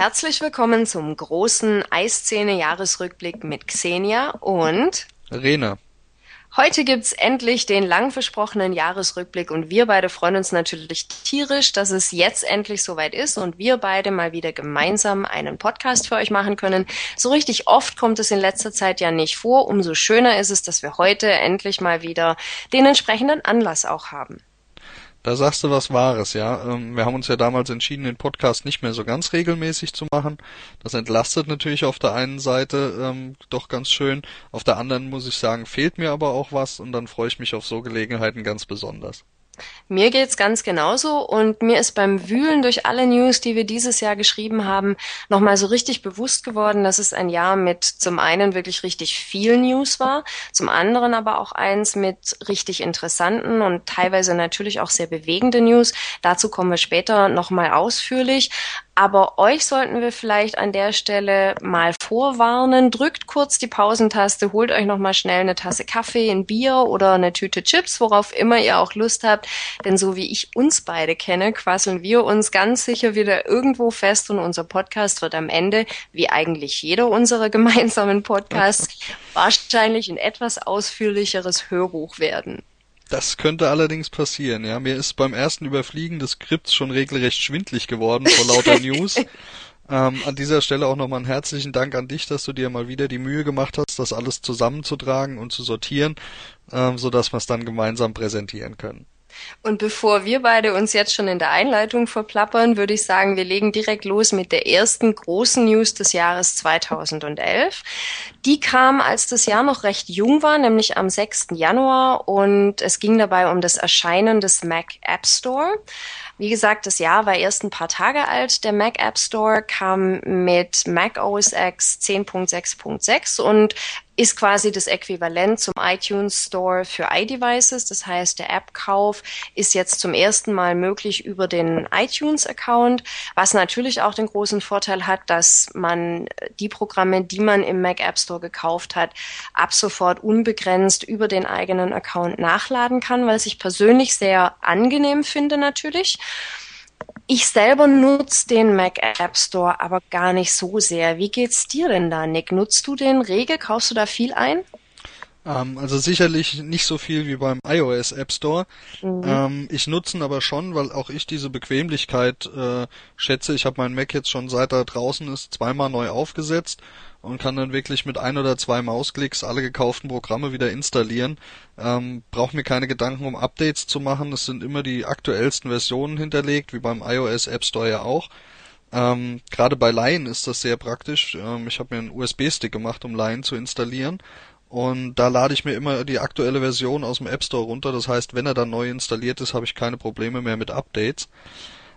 Herzlich willkommen zum großen Eiszene-Jahresrückblick mit Xenia und Rena. Heute gibt's endlich den lang versprochenen Jahresrückblick und wir beide freuen uns natürlich tierisch, dass es jetzt endlich soweit ist und wir beide mal wieder gemeinsam einen Podcast für euch machen können. So richtig oft kommt es in letzter Zeit ja nicht vor. Umso schöner ist es, dass wir heute endlich mal wieder den entsprechenden Anlass auch haben. Da sagst du was Wahres, ja. Ähm, wir haben uns ja damals entschieden, den Podcast nicht mehr so ganz regelmäßig zu machen. Das entlastet natürlich auf der einen Seite ähm, doch ganz schön. Auf der anderen muss ich sagen, fehlt mir aber auch was und dann freue ich mich auf so Gelegenheiten ganz besonders. Mir geht's ganz genauso und mir ist beim Wühlen durch alle News, die wir dieses Jahr geschrieben haben, nochmal so richtig bewusst geworden, dass es ein Jahr mit zum einen wirklich richtig viel News war, zum anderen aber auch eins mit richtig interessanten und teilweise natürlich auch sehr bewegende News. Dazu kommen wir später nochmal ausführlich. Aber euch sollten wir vielleicht an der Stelle mal vorwarnen. Drückt kurz die Pausentaste, holt euch nochmal schnell eine Tasse Kaffee, ein Bier oder eine Tüte Chips, worauf immer ihr auch Lust habt. Denn so wie ich uns beide kenne, quasseln wir uns ganz sicher wieder irgendwo fest und unser Podcast wird am Ende, wie eigentlich jeder unserer gemeinsamen Podcasts, wahrscheinlich ein etwas ausführlicheres Hörbuch werden. Das könnte allerdings passieren, ja. Mir ist beim ersten Überfliegen des Skripts schon regelrecht schwindlig geworden vor lauter News. Ähm, an dieser Stelle auch nochmal einen herzlichen Dank an dich, dass du dir mal wieder die Mühe gemacht hast, das alles zusammenzutragen und zu sortieren, ähm, sodass wir es dann gemeinsam präsentieren können. Und bevor wir beide uns jetzt schon in der Einleitung verplappern, würde ich sagen, wir legen direkt los mit der ersten großen News des Jahres 2011. Die kam, als das Jahr noch recht jung war, nämlich am 6. Januar und es ging dabei um das Erscheinen des Mac App Store. Wie gesagt, das Jahr war erst ein paar Tage alt. Der Mac App Store kam mit Mac OS X 10.6.6 und ist quasi das Äquivalent zum iTunes Store für iDevices. Das heißt, der App-Kauf ist jetzt zum ersten Mal möglich über den iTunes-Account, was natürlich auch den großen Vorteil hat, dass man die Programme, die man im Mac App Store gekauft hat, ab sofort unbegrenzt über den eigenen Account nachladen kann, weil ich persönlich sehr angenehm finde natürlich. Ich selber nutze den Mac App Store aber gar nicht so sehr. Wie geht's dir denn da, Nick? Nutzt du den rege? Kaufst du da viel ein? Ähm, also sicherlich nicht so viel wie beim iOS App Store. Mhm. Ähm, ich nutze ihn aber schon, weil auch ich diese Bequemlichkeit äh, schätze. Ich habe meinen Mac jetzt schon seit er draußen ist zweimal neu aufgesetzt und kann dann wirklich mit ein oder zwei Mausklicks alle gekauften Programme wieder installieren. Ähm, Brauche mir keine Gedanken um Updates zu machen. Es sind immer die aktuellsten Versionen hinterlegt, wie beim iOS App Store ja auch. Ähm, Gerade bei Lion ist das sehr praktisch. Ähm, ich habe mir einen USB-Stick gemacht, um Lion zu installieren. Und da lade ich mir immer die aktuelle Version aus dem App Store runter. Das heißt, wenn er dann neu installiert ist, habe ich keine Probleme mehr mit Updates.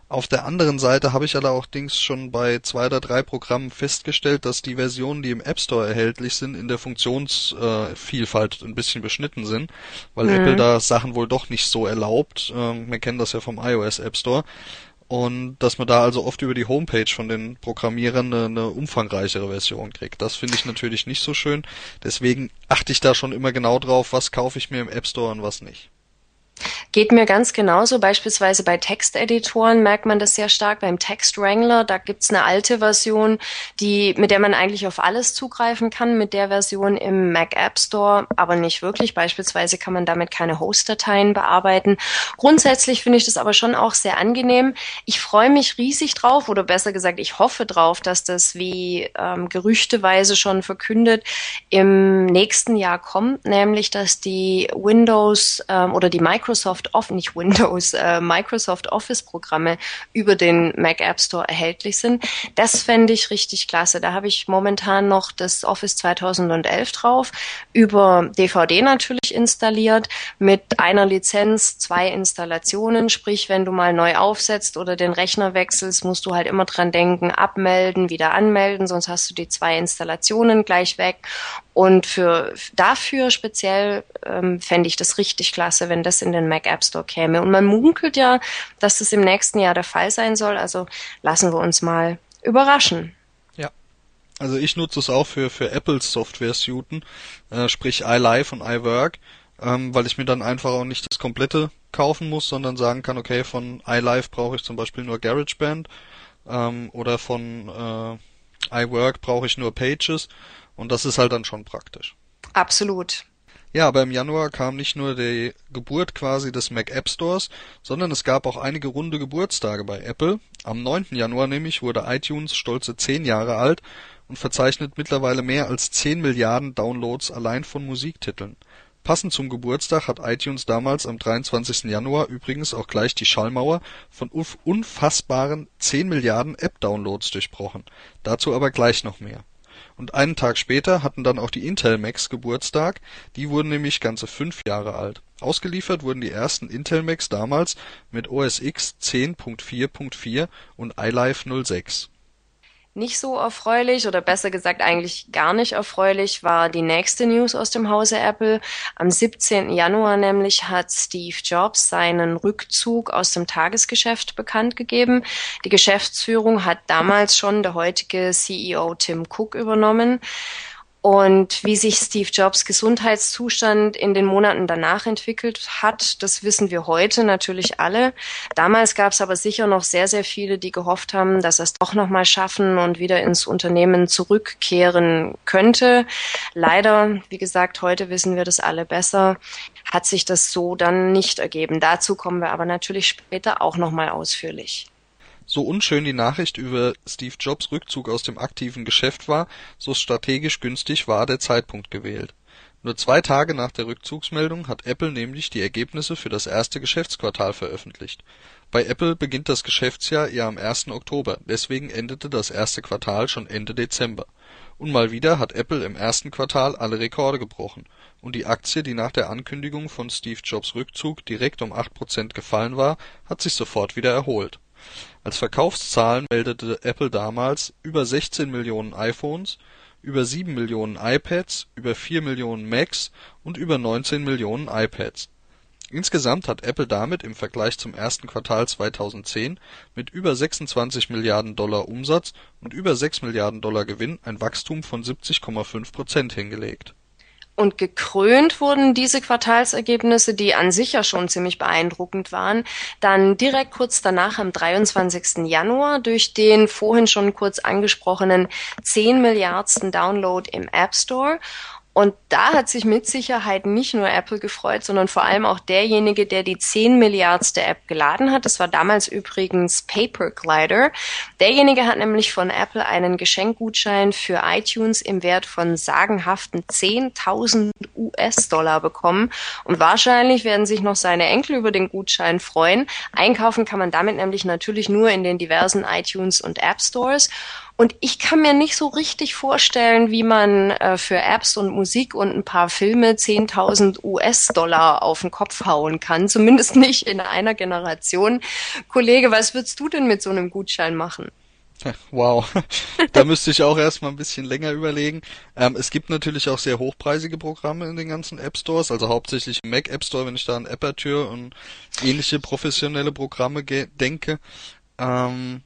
Auf der anderen Seite habe ich allerdings schon bei zwei oder drei Programmen festgestellt, dass die Versionen, die im App Store erhältlich sind, in der Funktionsvielfalt ein bisschen beschnitten sind, weil mhm. Apple da Sachen wohl doch nicht so erlaubt. Ähm, wir kennen das ja vom iOS App Store. Und dass man da also oft über die Homepage von den Programmierern eine, eine umfangreichere Version kriegt. Das finde ich natürlich nicht so schön. Deswegen achte ich da schon immer genau drauf, was kaufe ich mir im App Store und was nicht. Geht mir ganz genauso. Beispielsweise bei Texteditoren merkt man das sehr stark. Beim Text Wrangler, da gibt's eine alte Version, die, mit der man eigentlich auf alles zugreifen kann. Mit der Version im Mac App Store aber nicht wirklich. Beispielsweise kann man damit keine Host-Dateien bearbeiten. Grundsätzlich finde ich das aber schon auch sehr angenehm. Ich freue mich riesig drauf, oder besser gesagt, ich hoffe drauf, dass das wie ähm, gerüchteweise schon verkündet im nächsten Jahr kommt, nämlich dass die Windows ähm, oder die Microsoft Microsoft Office, nicht Windows, äh, Microsoft Office Programme über den Mac App Store erhältlich sind. Das fände ich richtig klasse. Da habe ich momentan noch das Office 2011 drauf, über DVD natürlich installiert, mit einer Lizenz, zwei Installationen. Sprich, wenn du mal neu aufsetzt oder den Rechner wechselst, musst du halt immer dran denken, abmelden, wieder anmelden, sonst hast du die zwei Installationen gleich weg. Und für dafür speziell ähm, fände ich das richtig klasse, wenn das in den Mac App Store käme. Und man munkelt ja, dass das im nächsten Jahr der Fall sein soll. Also lassen wir uns mal überraschen. Ja. Also ich nutze es auch für, für Apples Software-Suiten, äh, sprich iLife und iWork, ähm, weil ich mir dann einfach auch nicht das komplette kaufen muss, sondern sagen kann, okay, von iLife brauche ich zum Beispiel nur GarageBand ähm, oder von äh, iWork brauche ich nur Pages und das ist halt dann schon praktisch. Absolut. Ja, aber im Januar kam nicht nur die Geburt quasi des Mac App Stores, sondern es gab auch einige runde Geburtstage bei Apple. Am 9. Januar nämlich wurde iTunes stolze 10 Jahre alt und verzeichnet mittlerweile mehr als 10 Milliarden Downloads allein von Musiktiteln. Passend zum Geburtstag hat iTunes damals am 23. Januar übrigens auch gleich die Schallmauer von unfassbaren 10 Milliarden App-Downloads durchbrochen. Dazu aber gleich noch mehr und einen Tag später hatten dann auch die Intel Macs Geburtstag, die wurden nämlich ganze fünf Jahre alt. Ausgeliefert wurden die ersten Intel Macs damals mit OS X 10.4.4 und iLife 06 nicht so erfreulich oder besser gesagt eigentlich gar nicht erfreulich war die nächste News aus dem Hause Apple. Am 17. Januar nämlich hat Steve Jobs seinen Rückzug aus dem Tagesgeschäft bekannt gegeben. Die Geschäftsführung hat damals schon der heutige CEO Tim Cook übernommen. Und wie sich Steve Jobs Gesundheitszustand in den Monaten danach entwickelt hat, das wissen wir heute natürlich alle. Damals gab es aber sicher noch sehr, sehr viele, die gehofft haben, dass er es doch nochmal schaffen und wieder ins Unternehmen zurückkehren könnte. Leider, wie gesagt, heute wissen wir das alle besser, hat sich das so dann nicht ergeben. Dazu kommen wir aber natürlich später auch nochmal ausführlich. So unschön die Nachricht über Steve Jobs Rückzug aus dem aktiven Geschäft war, so strategisch günstig war der Zeitpunkt gewählt. Nur zwei Tage nach der Rückzugsmeldung hat Apple nämlich die Ergebnisse für das erste Geschäftsquartal veröffentlicht. Bei Apple beginnt das Geschäftsjahr ja am 1. Oktober, deswegen endete das erste Quartal schon Ende Dezember. Und mal wieder hat Apple im ersten Quartal alle Rekorde gebrochen, und die Aktie, die nach der Ankündigung von Steve Jobs Rückzug direkt um 8% gefallen war, hat sich sofort wieder erholt als Verkaufszahlen meldete Apple damals über 16 Millionen iPhones, über 7 Millionen iPads, über 4 Millionen Macs und über 19 Millionen iPads. Insgesamt hat Apple damit im Vergleich zum ersten Quartal 2010 mit über 26 Milliarden Dollar Umsatz und über 6 Milliarden Dollar Gewinn ein Wachstum von 70,5 Prozent hingelegt und gekrönt wurden diese Quartalsergebnisse, die an sich ja schon ziemlich beeindruckend waren, dann direkt kurz danach am 23. Januar durch den vorhin schon kurz angesprochenen 10 Milliardsten Download im App Store und da hat sich mit Sicherheit nicht nur Apple gefreut, sondern vor allem auch derjenige, der die 10 Milliardste App geladen hat. Das war damals übrigens Paperglider. Derjenige hat nämlich von Apple einen Geschenkgutschein für iTunes im Wert von sagenhaften 10.000 US-Dollar bekommen. Und wahrscheinlich werden sich noch seine Enkel über den Gutschein freuen. Einkaufen kann man damit nämlich natürlich nur in den diversen iTunes und App Stores. Und ich kann mir nicht so richtig vorstellen, wie man äh, für Apps und Musik und ein paar Filme 10.000 US-Dollar auf den Kopf hauen kann. Zumindest nicht in einer Generation. Kollege, was würdest du denn mit so einem Gutschein machen? Wow, da müsste ich auch erstmal ein bisschen länger überlegen. Ähm, es gibt natürlich auch sehr hochpreisige Programme in den ganzen App Stores, also hauptsächlich im Mac App Store, wenn ich da an Aperture und ähnliche professionelle Programme denke. Ähm,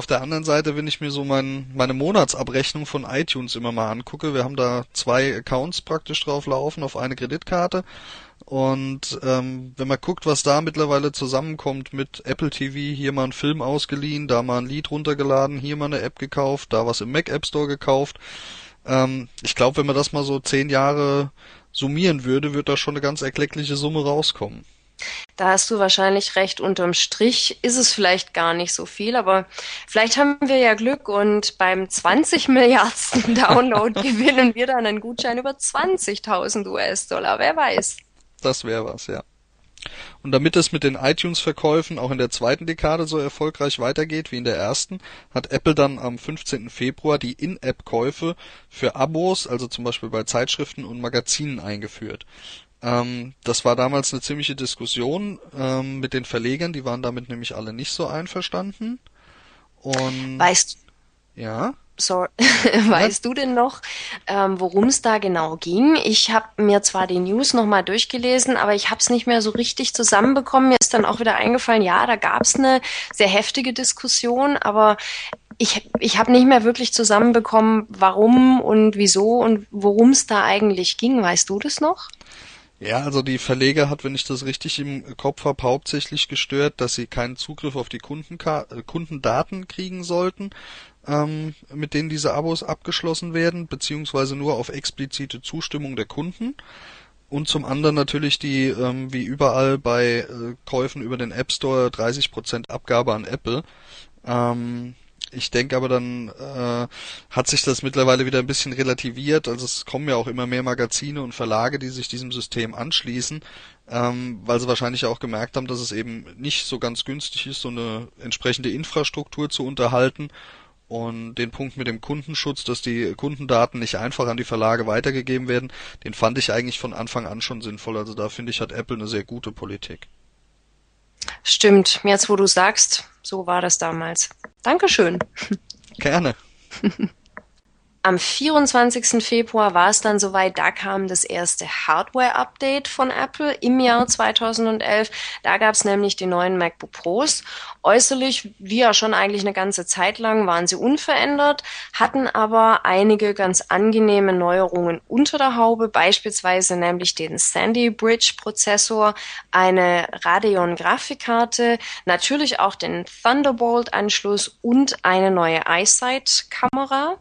auf der anderen Seite, wenn ich mir so mein, meine Monatsabrechnung von iTunes immer mal angucke, wir haben da zwei Accounts praktisch drauf laufen auf eine Kreditkarte. Und ähm, wenn man guckt, was da mittlerweile zusammenkommt mit Apple TV, hier mal einen Film ausgeliehen, da mal ein Lied runtergeladen, hier mal eine App gekauft, da was im Mac App Store gekauft. Ähm, ich glaube, wenn man das mal so zehn Jahre summieren würde, wird da schon eine ganz erkleckliche Summe rauskommen. Da hast du wahrscheinlich recht. Unterm Strich ist es vielleicht gar nicht so viel, aber vielleicht haben wir ja Glück und beim 20 Milliardsten Download gewinnen wir dann einen Gutschein über 20.000 US-Dollar. Wer weiß. Das wäre was, ja. Und damit es mit den iTunes-Verkäufen auch in der zweiten Dekade so erfolgreich weitergeht wie in der ersten, hat Apple dann am 15. Februar die In-App-Käufe für Abos, also zum Beispiel bei Zeitschriften und Magazinen eingeführt. Ähm, das war damals eine ziemliche Diskussion ähm, mit den Verlegern, die waren damit nämlich alle nicht so einverstanden. Und weißt ja. So, weißt du denn noch, ähm, worum es da genau ging? Ich habe mir zwar die News nochmal durchgelesen, aber ich habe es nicht mehr so richtig zusammenbekommen. Mir ist dann auch wieder eingefallen, ja, da gab es eine sehr heftige Diskussion, aber ich, ich habe nicht mehr wirklich zusammenbekommen, warum und wieso und worum es da eigentlich ging. Weißt du das noch? Ja, also die Verleger hat, wenn ich das richtig im Kopf habe, hauptsächlich gestört, dass sie keinen Zugriff auf die Kundenka äh, Kundendaten kriegen sollten, ähm, mit denen diese Abos abgeschlossen werden, beziehungsweise nur auf explizite Zustimmung der Kunden. Und zum anderen natürlich die, ähm, wie überall bei äh, Käufen über den App Store, 30% Abgabe an Apple. Ähm, ich denke aber dann äh, hat sich das mittlerweile wieder ein bisschen relativiert. Also es kommen ja auch immer mehr Magazine und Verlage, die sich diesem System anschließen, ähm, weil sie wahrscheinlich auch gemerkt haben, dass es eben nicht so ganz günstig ist, so eine entsprechende Infrastruktur zu unterhalten. Und den Punkt mit dem Kundenschutz, dass die Kundendaten nicht einfach an die Verlage weitergegeben werden, den fand ich eigentlich von Anfang an schon sinnvoll. Also da finde ich, hat Apple eine sehr gute Politik. Stimmt, jetzt wo du sagst, so war das damals. Dankeschön. Gerne. Am 24. Februar war es dann soweit, da kam das erste Hardware-Update von Apple im Jahr 2011. Da gab es nämlich die neuen MacBook Pros. Äußerlich, wie ja schon eigentlich eine ganze Zeit lang, waren sie unverändert, hatten aber einige ganz angenehme Neuerungen unter der Haube, beispielsweise nämlich den Sandy Bridge Prozessor, eine Radeon Grafikkarte, natürlich auch den Thunderbolt Anschluss und eine neue EyeSight Kamera.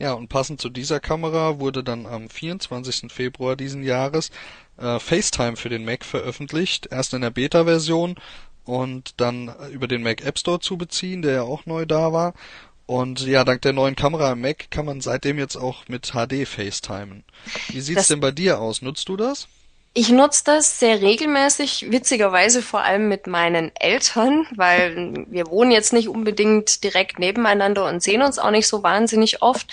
Ja, und passend zu dieser Kamera wurde dann am 24. Februar diesen Jahres äh, FaceTime für den Mac veröffentlicht. Erst in der Beta-Version und dann über den Mac App Store zu beziehen, der ja auch neu da war. Und ja, dank der neuen Kamera im Mac kann man seitdem jetzt auch mit HD FaceTimen. Wie sieht's das denn bei dir aus? Nutzt du das? Ich nutze das sehr regelmäßig, witzigerweise vor allem mit meinen Eltern, weil wir wohnen jetzt nicht unbedingt direkt nebeneinander und sehen uns auch nicht so wahnsinnig oft.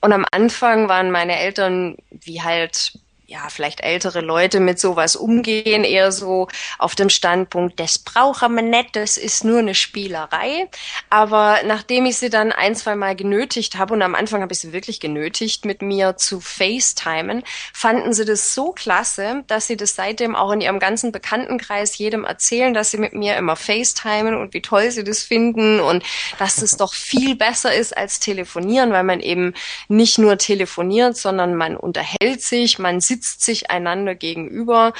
Und am Anfang waren meine Eltern, wie halt ja, vielleicht ältere Leute mit sowas umgehen, eher so auf dem Standpunkt, das brauchen wir nicht, das ist nur eine Spielerei. Aber nachdem ich sie dann ein, zwei Mal genötigt habe, und am Anfang habe ich sie wirklich genötigt, mit mir zu FaceTimen, fanden sie das so klasse, dass sie das seitdem auch in ihrem ganzen Bekanntenkreis jedem erzählen, dass sie mit mir immer FaceTimen und wie toll sie das finden und dass es doch viel besser ist als telefonieren, weil man eben nicht nur telefoniert, sondern man unterhält sich, man sitzt sitzt sich einander gegenüber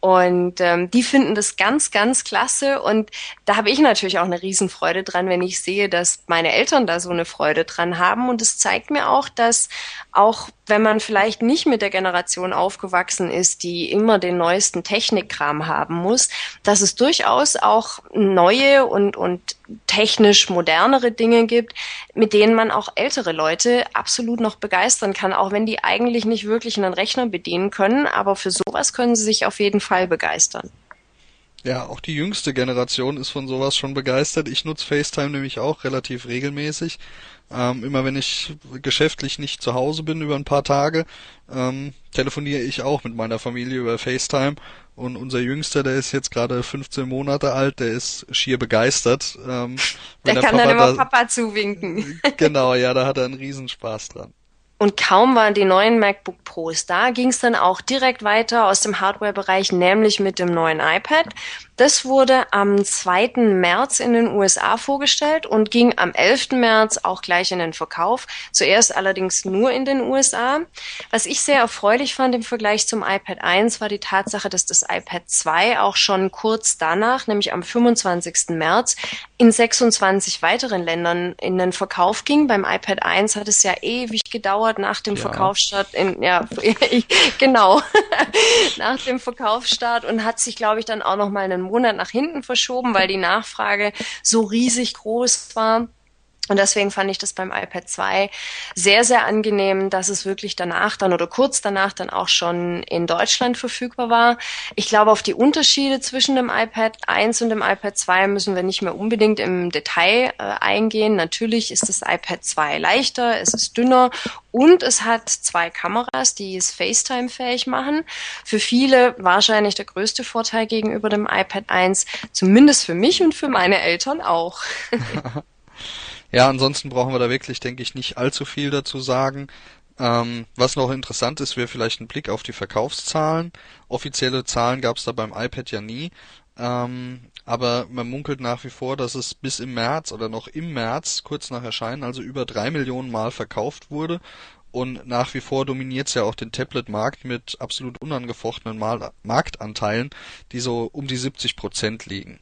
und ähm, die finden das ganz, ganz klasse. Und da habe ich natürlich auch eine Riesenfreude dran, wenn ich sehe, dass meine Eltern da so eine Freude dran haben. Und es zeigt mir auch, dass auch wenn man vielleicht nicht mit der Generation aufgewachsen ist, die immer den neuesten Technikkram haben muss, dass es durchaus auch neue und, und technisch modernere Dinge gibt, mit denen man auch ältere Leute absolut noch begeistern kann, auch wenn die eigentlich nicht wirklich einen Rechner bedienen können. Aber für sowas können sie sich auf jeden Fall begeistern. Ja, auch die jüngste Generation ist von sowas schon begeistert. Ich nutze FaceTime nämlich auch relativ regelmäßig. Ähm, immer wenn ich geschäftlich nicht zu Hause bin über ein paar Tage, ähm, telefoniere ich auch mit meiner Familie über FaceTime. Und unser Jüngster, der ist jetzt gerade 15 Monate alt, der ist schier begeistert. Ähm, der, der kann Papa dann immer da, Papa zuwinken. Genau, ja, da hat er einen Riesenspaß dran. Und kaum waren die neuen MacBook Pros da, ging es dann auch direkt weiter aus dem Hardware-Bereich, nämlich mit dem neuen iPad. Das wurde am 2. März in den USA vorgestellt und ging am 11. März auch gleich in den Verkauf. Zuerst allerdings nur in den USA. Was ich sehr erfreulich fand im Vergleich zum iPad 1 war die Tatsache, dass das iPad 2 auch schon kurz danach, nämlich am 25. März, in 26 weiteren Ländern in den Verkauf ging. Beim iPad 1 hat es ja ewig gedauert nach dem ja. Verkaufsstart in, ja, genau, nach dem Verkaufsstart und hat sich, glaube ich, dann auch noch mal einen Monat nach hinten verschoben, weil die Nachfrage so riesig groß war. Und deswegen fand ich das beim iPad 2 sehr, sehr angenehm, dass es wirklich danach dann oder kurz danach dann auch schon in Deutschland verfügbar war. Ich glaube, auf die Unterschiede zwischen dem iPad 1 und dem iPad 2 müssen wir nicht mehr unbedingt im Detail äh, eingehen. Natürlich ist das iPad 2 leichter, es ist dünner und es hat zwei Kameras, die es FaceTime-fähig machen. Für viele wahrscheinlich der größte Vorteil gegenüber dem iPad 1, zumindest für mich und für meine Eltern auch. Ja, ansonsten brauchen wir da wirklich, denke ich, nicht allzu viel dazu sagen. Ähm, was noch interessant ist, wäre vielleicht ein Blick auf die Verkaufszahlen. Offizielle Zahlen gab es da beim iPad ja nie. Ähm, aber man munkelt nach wie vor, dass es bis im März oder noch im März, kurz nach Erscheinen, also über drei Millionen Mal verkauft wurde. Und nach wie vor dominiert es ja auch den Tablet-Markt mit absolut unangefochtenen Marktanteilen, die so um die 70 Prozent liegen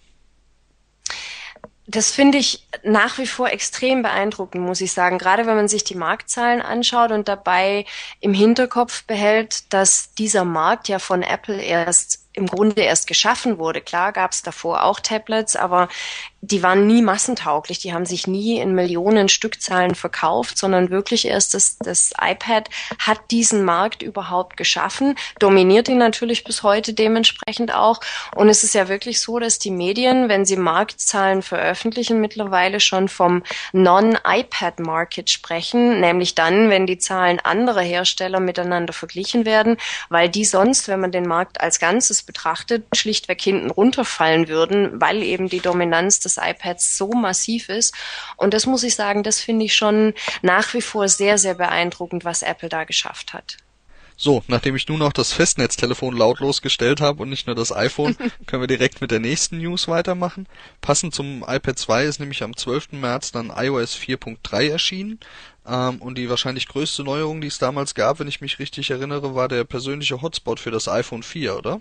das finde ich nach wie vor extrem beeindruckend, muss ich sagen. Gerade wenn man sich die Marktzahlen anschaut und dabei im Hinterkopf behält, dass dieser Markt ja von Apple erst im Grunde erst geschaffen wurde. Klar gab es davor auch Tablets, aber die waren nie massentauglich. Die haben sich nie in Millionen Stückzahlen verkauft, sondern wirklich erst das, das iPad hat diesen Markt überhaupt geschaffen, dominiert ihn natürlich bis heute dementsprechend auch. Und es ist ja wirklich so, dass die Medien, wenn sie Marktzahlen veröffentlichen, mittlerweile schon vom Non-iPad-Market sprechen, nämlich dann, wenn die Zahlen anderer Hersteller miteinander verglichen werden, weil die sonst, wenn man den Markt als Ganzes betrachtet, schlichtweg hinten runterfallen würden, weil eben die Dominanz des iPads so massiv ist. Und das muss ich sagen, das finde ich schon nach wie vor sehr, sehr beeindruckend, was Apple da geschafft hat. So, nachdem ich nun auch das Festnetztelefon lautlos gestellt habe und nicht nur das iPhone, können wir direkt mit der nächsten News weitermachen. Passend zum iPad 2 ist nämlich am 12. März dann iOS 4.3 erschienen. Ähm, und die wahrscheinlich größte Neuerung, die es damals gab, wenn ich mich richtig erinnere, war der persönliche Hotspot für das iPhone 4, oder?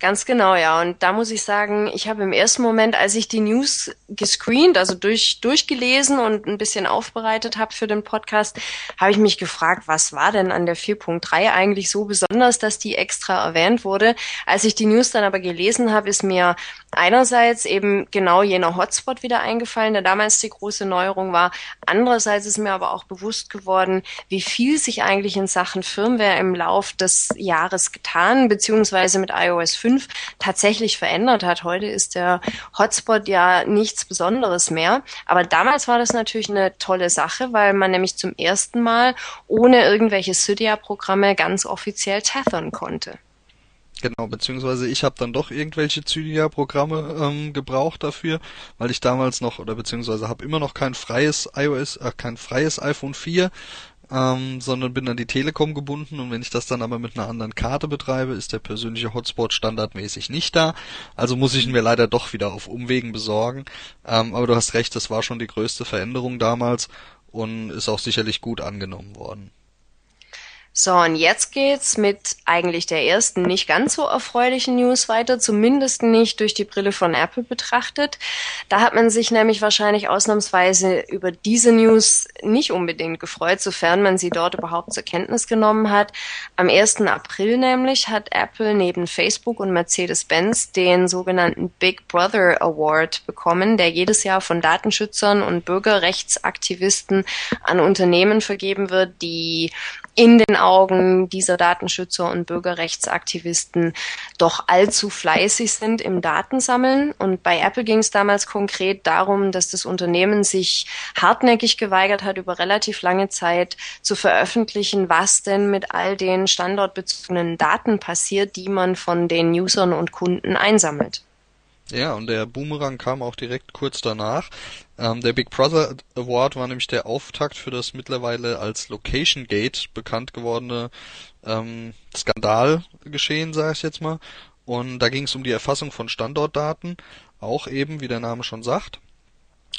Ganz genau, ja. Und da muss ich sagen, ich habe im ersten Moment, als ich die News gescreent, also durch, durchgelesen und ein bisschen aufbereitet habe für den Podcast, habe ich mich gefragt, was war denn an der 4.3 eigentlich so besonders, dass die extra erwähnt wurde. Als ich die News dann aber gelesen habe, ist mir einerseits eben genau jener Hotspot wieder eingefallen, der damals die große Neuerung war. Andererseits ist mir aber auch bewusst geworden, wie viel sich eigentlich in Sachen Firmware im Lauf des Jahres getan, beziehungsweise mit iOS 5 tatsächlich verändert hat. Heute ist der Hotspot ja nichts Besonderes mehr. Aber damals war das natürlich eine tolle Sache, weil man nämlich zum ersten Mal ohne irgendwelche Cydia-Programme ganz offiziell tethern konnte. Genau, beziehungsweise ich habe dann doch irgendwelche Cydia-Programme ähm, gebraucht dafür, weil ich damals noch oder beziehungsweise habe immer noch kein freies iOS, äh, kein freies iPhone 4, ähm, sondern bin an die Telekom gebunden und wenn ich das dann aber mit einer anderen Karte betreibe, ist der persönliche Hotspot standardmäßig nicht da. Also muss ich ihn mir leider doch wieder auf Umwegen besorgen. Ähm, aber du hast recht, das war schon die größte Veränderung damals und ist auch sicherlich gut angenommen worden. So, und jetzt geht's mit eigentlich der ersten nicht ganz so erfreulichen News weiter, zumindest nicht durch die Brille von Apple betrachtet. Da hat man sich nämlich wahrscheinlich ausnahmsweise über diese News nicht unbedingt gefreut, sofern man sie dort überhaupt zur Kenntnis genommen hat. Am 1. April nämlich hat Apple neben Facebook und Mercedes-Benz den sogenannten Big Brother Award bekommen, der jedes Jahr von Datenschützern und Bürgerrechtsaktivisten an Unternehmen vergeben wird, die in den Augen dieser Datenschützer und Bürgerrechtsaktivisten doch allzu fleißig sind im Datensammeln. Und bei Apple ging es damals konkret darum, dass das Unternehmen sich hartnäckig geweigert hat, über relativ lange Zeit zu veröffentlichen, was denn mit all den standortbezogenen Daten passiert, die man von den Usern und Kunden einsammelt. Ja, und der Boomerang kam auch direkt kurz danach. Ähm, der Big Brother Award war nämlich der Auftakt für das mittlerweile als Location Gate bekannt gewordene ähm, Skandalgeschehen, sage ich jetzt mal. Und da ging es um die Erfassung von Standortdaten, auch eben, wie der Name schon sagt.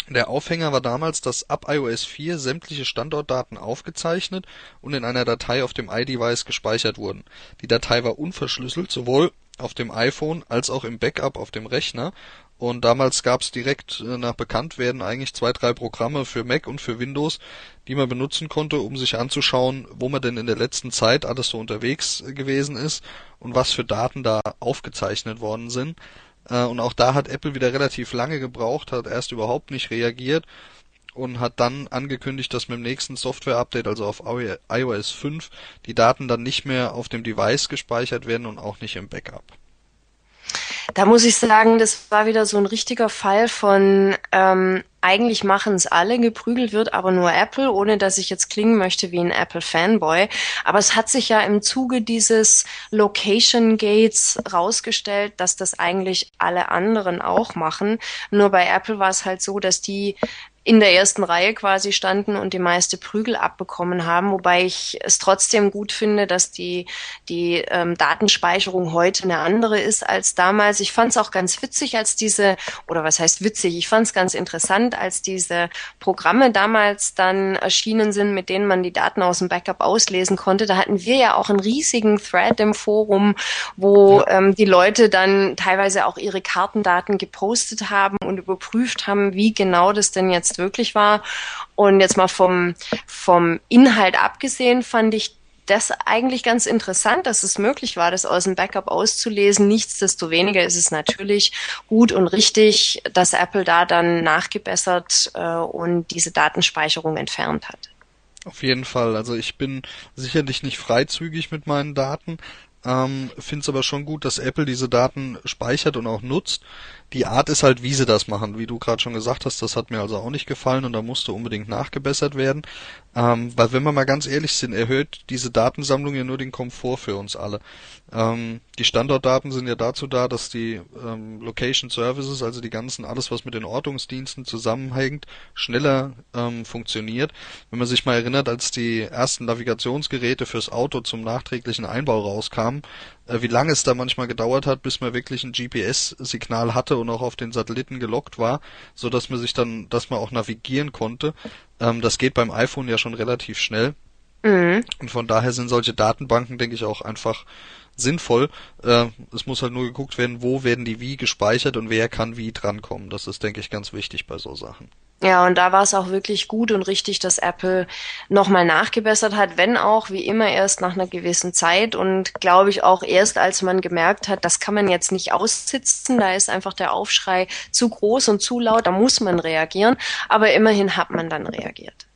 Der Aufhänger war damals, dass ab iOS 4 sämtliche Standortdaten aufgezeichnet und in einer Datei auf dem iDevice gespeichert wurden. Die Datei war unverschlüsselt, sowohl auf dem iPhone als auch im Backup auf dem Rechner. Und damals gab's direkt äh, nach Bekanntwerden eigentlich zwei, drei Programme für Mac und für Windows, die man benutzen konnte, um sich anzuschauen, wo man denn in der letzten Zeit alles so unterwegs gewesen ist und was für Daten da aufgezeichnet worden sind. Äh, und auch da hat Apple wieder relativ lange gebraucht, hat erst überhaupt nicht reagiert und hat dann angekündigt, dass mit dem nächsten Software-Update, also auf iOS 5, die Daten dann nicht mehr auf dem Device gespeichert werden und auch nicht im Backup. Da muss ich sagen, das war wieder so ein richtiger Fall von ähm, eigentlich machen es alle, geprügelt wird aber nur Apple, ohne dass ich jetzt klingen möchte wie ein Apple-Fanboy. Aber es hat sich ja im Zuge dieses Location Gates rausgestellt, dass das eigentlich alle anderen auch machen. Nur bei Apple war es halt so, dass die in der ersten Reihe quasi standen und die meiste Prügel abbekommen haben, wobei ich es trotzdem gut finde, dass die, die ähm, Datenspeicherung heute eine andere ist als damals. Ich fand es auch ganz witzig, als diese, oder was heißt witzig, ich fand es ganz interessant, als diese Programme damals dann erschienen sind, mit denen man die Daten aus dem Backup auslesen konnte. Da hatten wir ja auch einen riesigen Thread im Forum, wo ja. ähm, die Leute dann teilweise auch ihre Kartendaten gepostet haben und überprüft haben, wie genau das denn jetzt wirklich war. Und jetzt mal vom, vom Inhalt abgesehen, fand ich das eigentlich ganz interessant, dass es möglich war, das aus dem Backup auszulesen. Nichtsdestoweniger ist es natürlich gut und richtig, dass Apple da dann nachgebessert äh, und diese Datenspeicherung entfernt hat. Auf jeden Fall. Also ich bin sicherlich nicht freizügig mit meinen Daten, ähm, finde es aber schon gut, dass Apple diese Daten speichert und auch nutzt. Die Art ist halt, wie sie das machen. Wie du gerade schon gesagt hast, das hat mir also auch nicht gefallen und da musste unbedingt nachgebessert werden. Ähm, weil wenn wir mal ganz ehrlich sind, erhöht diese Datensammlung ja nur den Komfort für uns alle. Ähm, die Standortdaten sind ja dazu da, dass die ähm, Location Services, also die ganzen, alles was mit den Ortungsdiensten zusammenhängt, schneller ähm, funktioniert. Wenn man sich mal erinnert, als die ersten Navigationsgeräte fürs Auto zum nachträglichen Einbau rauskamen, wie lange es da manchmal gedauert hat, bis man wirklich ein GPS-Signal hatte und auch auf den Satelliten gelockt war, so dass man sich dann, dass man auch navigieren konnte. Ähm, das geht beim iPhone ja schon relativ schnell. Mhm. Und von daher sind solche Datenbanken, denke ich, auch einfach sinnvoll. Äh, es muss halt nur geguckt werden, wo werden die wie gespeichert und wer kann wie drankommen. Das ist, denke ich, ganz wichtig bei so Sachen. Ja, und da war es auch wirklich gut und richtig, dass Apple nochmal nachgebessert hat, wenn auch wie immer erst nach einer gewissen Zeit und glaube ich auch erst, als man gemerkt hat, das kann man jetzt nicht aussitzen, da ist einfach der Aufschrei zu groß und zu laut, da muss man reagieren, aber immerhin hat man dann reagiert.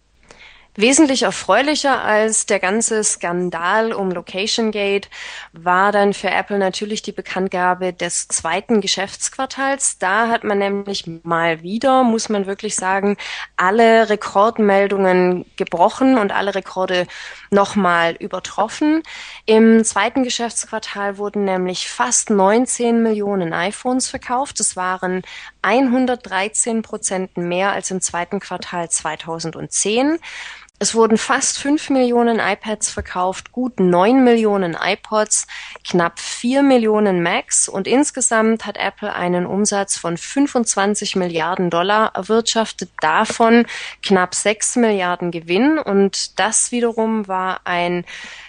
Wesentlich erfreulicher als der ganze Skandal um Location Gate war dann für Apple natürlich die Bekanntgabe des zweiten Geschäftsquartals. Da hat man nämlich mal wieder, muss man wirklich sagen, alle Rekordmeldungen gebrochen und alle Rekorde nochmal übertroffen. Im zweiten Geschäftsquartal wurden nämlich fast 19 Millionen iPhones verkauft. Das waren 113 Prozent mehr als im zweiten Quartal 2010. Es wurden fast fünf Millionen iPads verkauft, gut neun Millionen iPods, knapp vier Millionen Macs und insgesamt hat Apple einen Umsatz von 25 Milliarden Dollar erwirtschaftet, davon knapp sechs Milliarden Gewinn und das wiederum war ein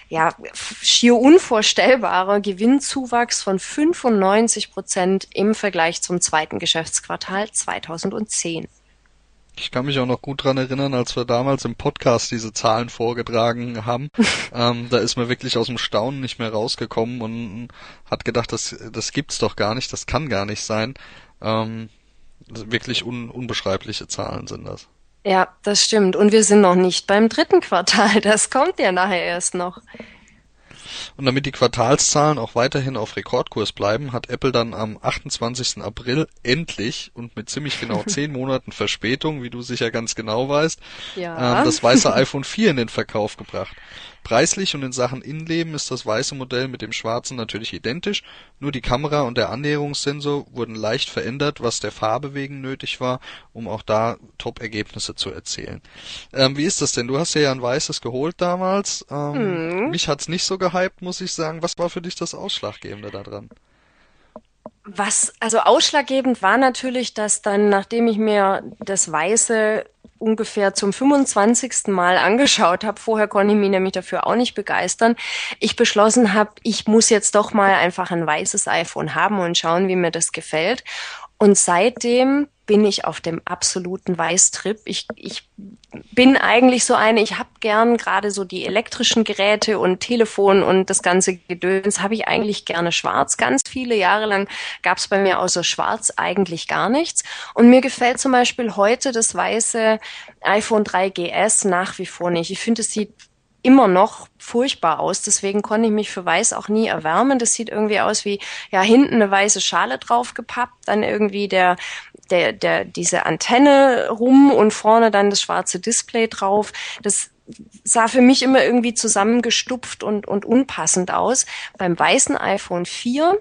ja, schier unvorstellbarer Gewinnzuwachs von 95 Prozent im Vergleich zum zweiten Geschäftsquartal 2010. Ich kann mich auch noch gut dran erinnern, als wir damals im Podcast diese Zahlen vorgetragen haben. ähm, da ist man wirklich aus dem Staunen nicht mehr rausgekommen und hat gedacht, das, das gibt's doch gar nicht, das kann gar nicht sein. Ähm, wirklich un, unbeschreibliche Zahlen sind das. Ja, das stimmt. Und wir sind noch nicht beim dritten Quartal. Das kommt ja nachher erst noch. Und damit die Quartalszahlen auch weiterhin auf Rekordkurs bleiben, hat Apple dann am 28. April endlich und mit ziemlich genau zehn Monaten Verspätung, wie du sicher ganz genau weißt, ja. äh, das weiße iPhone 4 in den Verkauf gebracht. Preislich und in Sachen Innenleben ist das weiße Modell mit dem schwarzen natürlich identisch, nur die Kamera und der Annäherungssensor wurden leicht verändert, was der Farbe wegen nötig war, um auch da Top-Ergebnisse zu erzielen. Ähm, wie ist das denn? Du hast ja ein weißes geholt damals. Ähm, mhm. Mich hat's nicht so gehypt, muss ich sagen. Was war für dich das Ausschlaggebende daran? Was also ausschlaggebend war natürlich, dass dann, nachdem ich mir das Weiße ungefähr zum 25. Mal angeschaut habe. Vorher konnte ich mich nämlich dafür auch nicht begeistern. Ich beschlossen habe, ich muss jetzt doch mal einfach ein weißes iPhone haben und schauen, wie mir das gefällt. Und seitdem bin ich auf dem absoluten Weißtrip. Ich, ich bin eigentlich so eine, ich habe gern gerade so die elektrischen Geräte und Telefon und das ganze Gedöns habe ich eigentlich gerne schwarz. Ganz viele Jahre lang gab es bei mir außer schwarz eigentlich gar nichts. Und mir gefällt zum Beispiel heute das weiße iPhone 3GS nach wie vor nicht. Ich finde, es sieht immer noch furchtbar aus. Deswegen konnte ich mich für weiß auch nie erwärmen. Das sieht irgendwie aus wie, ja, hinten eine weiße Schale draufgepappt, dann irgendwie der, der, der, diese Antenne rum und vorne dann das schwarze Display drauf. Das sah für mich immer irgendwie zusammengestupft und, und unpassend aus. Beim weißen iPhone 4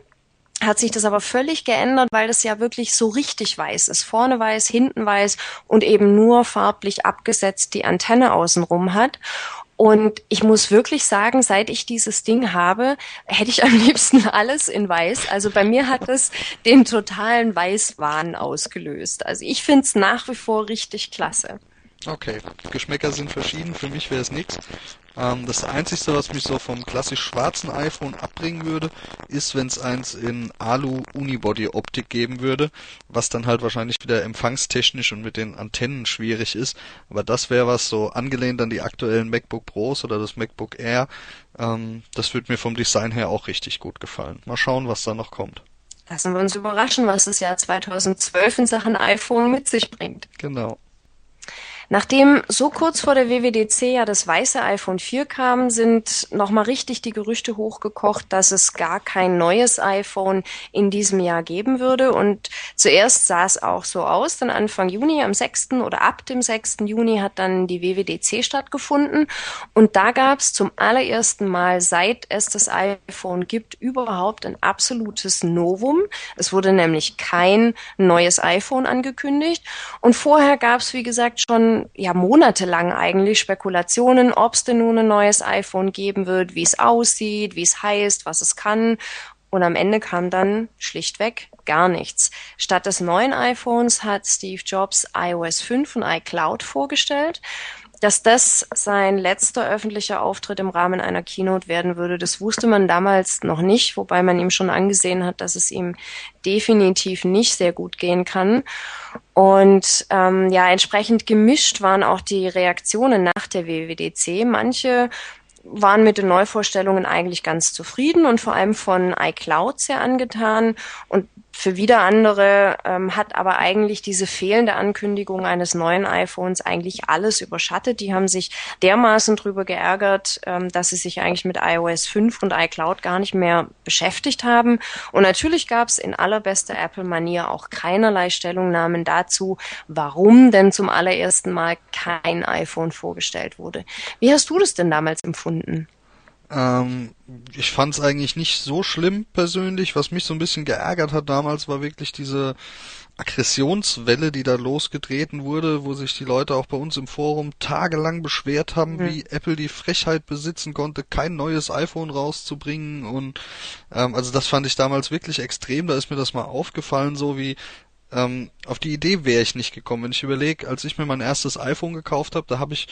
hat sich das aber völlig geändert, weil das ja wirklich so richtig weiß ist. Vorne weiß, hinten weiß und eben nur farblich abgesetzt die Antenne außenrum hat. Und ich muss wirklich sagen, seit ich dieses Ding habe, hätte ich am liebsten alles in weiß. Also bei mir hat es den totalen Weißwahn ausgelöst. Also ich finde es nach wie vor richtig klasse. Okay, Geschmäcker sind verschieden, für mich wäre es nichts. Ähm, das Einzige, was mich so vom klassisch schwarzen iPhone abbringen würde, ist, wenn es eins in Alu-Unibody-Optik geben würde, was dann halt wahrscheinlich wieder empfangstechnisch und mit den Antennen schwierig ist. Aber das wäre was so angelehnt an die aktuellen MacBook Pros oder das MacBook Air. Ähm, das würde mir vom Design her auch richtig gut gefallen. Mal schauen, was da noch kommt. Lassen wir uns überraschen, was das Jahr 2012 in Sachen iPhone mit sich bringt. Genau. Nachdem so kurz vor der WWDC ja das weiße iPhone 4 kam, sind nochmal richtig die Gerüchte hochgekocht, dass es gar kein neues iPhone in diesem Jahr geben würde. Und zuerst sah es auch so aus. Dann Anfang Juni, am 6. oder ab dem 6. Juni hat dann die WWDC stattgefunden. Und da gab es zum allerersten Mal, seit es das iPhone gibt, überhaupt ein absolutes Novum. Es wurde nämlich kein neues iPhone angekündigt. Und vorher gab es, wie gesagt, schon ja monatelang eigentlich Spekulationen, ob es denn nun ein neues iPhone geben wird, wie es aussieht, wie es heißt, was es kann. Und am Ende kam dann schlichtweg gar nichts. Statt des neuen iPhones hat Steve Jobs iOS 5 und iCloud vorgestellt. Dass das sein letzter öffentlicher Auftritt im Rahmen einer Keynote werden würde, das wusste man damals noch nicht, wobei man ihm schon angesehen hat, dass es ihm definitiv nicht sehr gut gehen kann. Und ähm, ja, entsprechend gemischt waren auch die Reaktionen nach der WWDC. Manche waren mit den Neuvorstellungen eigentlich ganz zufrieden und vor allem von iCloud sehr angetan. Und für wieder andere ähm, hat aber eigentlich diese fehlende Ankündigung eines neuen iPhones eigentlich alles überschattet. Die haben sich dermaßen drüber geärgert, ähm, dass sie sich eigentlich mit iOS 5 und iCloud gar nicht mehr beschäftigt haben. Und natürlich gab es in allerbester Apple-Manier auch keinerlei Stellungnahmen dazu, warum denn zum allerersten Mal kein iPhone vorgestellt wurde. Wie hast du das denn damals empfunden? Ähm, ich fand es eigentlich nicht so schlimm persönlich. Was mich so ein bisschen geärgert hat damals, war wirklich diese Aggressionswelle, die da losgetreten wurde, wo sich die Leute auch bei uns im Forum tagelang beschwert haben, mhm. wie Apple die Frechheit besitzen konnte, kein neues iPhone rauszubringen. Und ähm, also das fand ich damals wirklich extrem. Da ist mir das mal aufgefallen, so wie ähm, auf die Idee wäre ich nicht gekommen. Wenn ich überlege, als ich mir mein erstes iPhone gekauft habe, da habe ich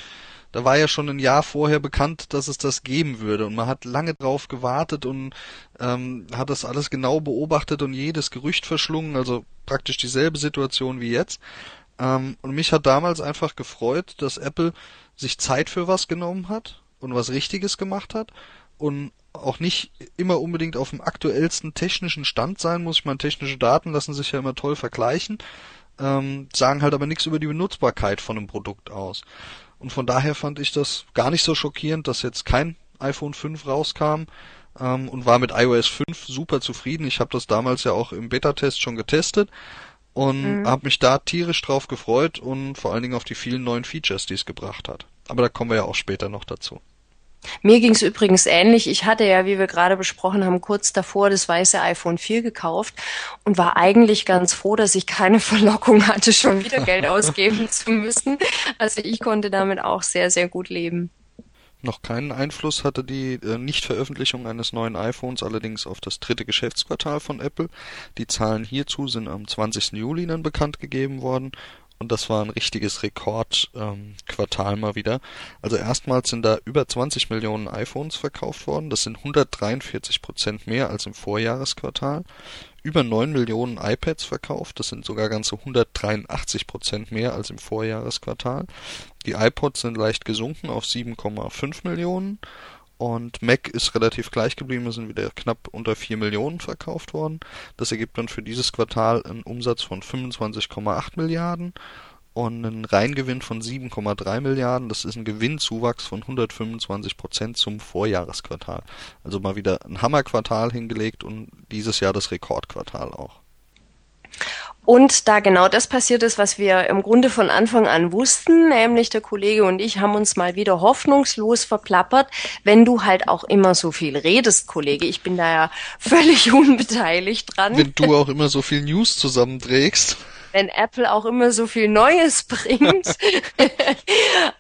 da war ja schon ein Jahr vorher bekannt, dass es das geben würde und man hat lange drauf gewartet und ähm, hat das alles genau beobachtet und jedes Gerücht verschlungen, also praktisch dieselbe Situation wie jetzt. Ähm, und mich hat damals einfach gefreut, dass Apple sich Zeit für was genommen hat und was Richtiges gemacht hat und auch nicht immer unbedingt auf dem aktuellsten technischen Stand sein muss. Ich meine, technische Daten lassen sich ja immer toll vergleichen, ähm, sagen halt aber nichts über die Benutzbarkeit von einem Produkt aus. Und von daher fand ich das gar nicht so schockierend, dass jetzt kein iPhone 5 rauskam ähm, und war mit iOS 5 super zufrieden. Ich habe das damals ja auch im Beta-Test schon getestet und mhm. habe mich da tierisch drauf gefreut und vor allen Dingen auf die vielen neuen Features, die es gebracht hat. Aber da kommen wir ja auch später noch dazu. Mir ging es übrigens ähnlich. Ich hatte ja, wie wir gerade besprochen haben, kurz davor das weiße iPhone 4 gekauft und war eigentlich ganz froh, dass ich keine Verlockung hatte, schon wieder Geld ausgeben zu müssen. Also ich konnte damit auch sehr, sehr gut leben. Noch keinen Einfluss hatte die äh, Nichtveröffentlichung eines neuen iPhones allerdings auf das dritte Geschäftsquartal von Apple. Die Zahlen hierzu sind am 20. Juli dann bekannt gegeben worden und das war ein richtiges Rekordquartal ähm, mal wieder. Also erstmals sind da über 20 Millionen iPhones verkauft worden. Das sind 143 Prozent mehr als im Vorjahresquartal. Über 9 Millionen iPads verkauft. Das sind sogar ganze 183 Prozent mehr als im Vorjahresquartal. Die iPods sind leicht gesunken auf 7,5 Millionen und Mac ist relativ gleich geblieben, sind wieder knapp unter 4 Millionen verkauft worden. Das ergibt dann für dieses Quartal einen Umsatz von 25,8 Milliarden und einen Reingewinn von 7,3 Milliarden. Das ist ein Gewinnzuwachs von 125 Prozent zum Vorjahresquartal. Also mal wieder ein Hammerquartal hingelegt und dieses Jahr das Rekordquartal auch. Und da genau das passiert ist, was wir im Grunde von Anfang an wussten, nämlich der Kollege und ich haben uns mal wieder hoffnungslos verplappert, wenn du halt auch immer so viel redest, Kollege. Ich bin da ja völlig unbeteiligt dran. Wenn du auch immer so viel News zusammenträgst wenn Apple auch immer so viel Neues bringt.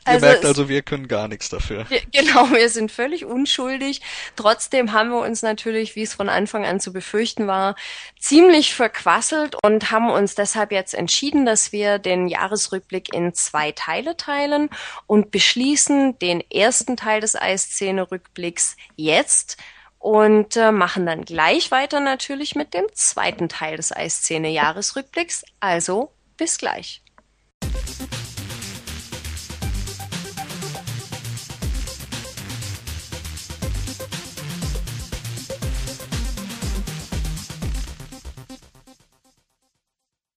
also Ihr merkt also, wir können gar nichts dafür. Genau, wir sind völlig unschuldig. Trotzdem haben wir uns natürlich, wie es von Anfang an zu befürchten war, ziemlich verquasselt und haben uns deshalb jetzt entschieden, dass wir den Jahresrückblick in zwei Teile teilen und beschließen den ersten Teil des Eiszene-Rückblicks jetzt und äh, machen dann gleich weiter natürlich mit dem zweiten Teil des Eiszene-Jahresrückblicks. Also bis gleich.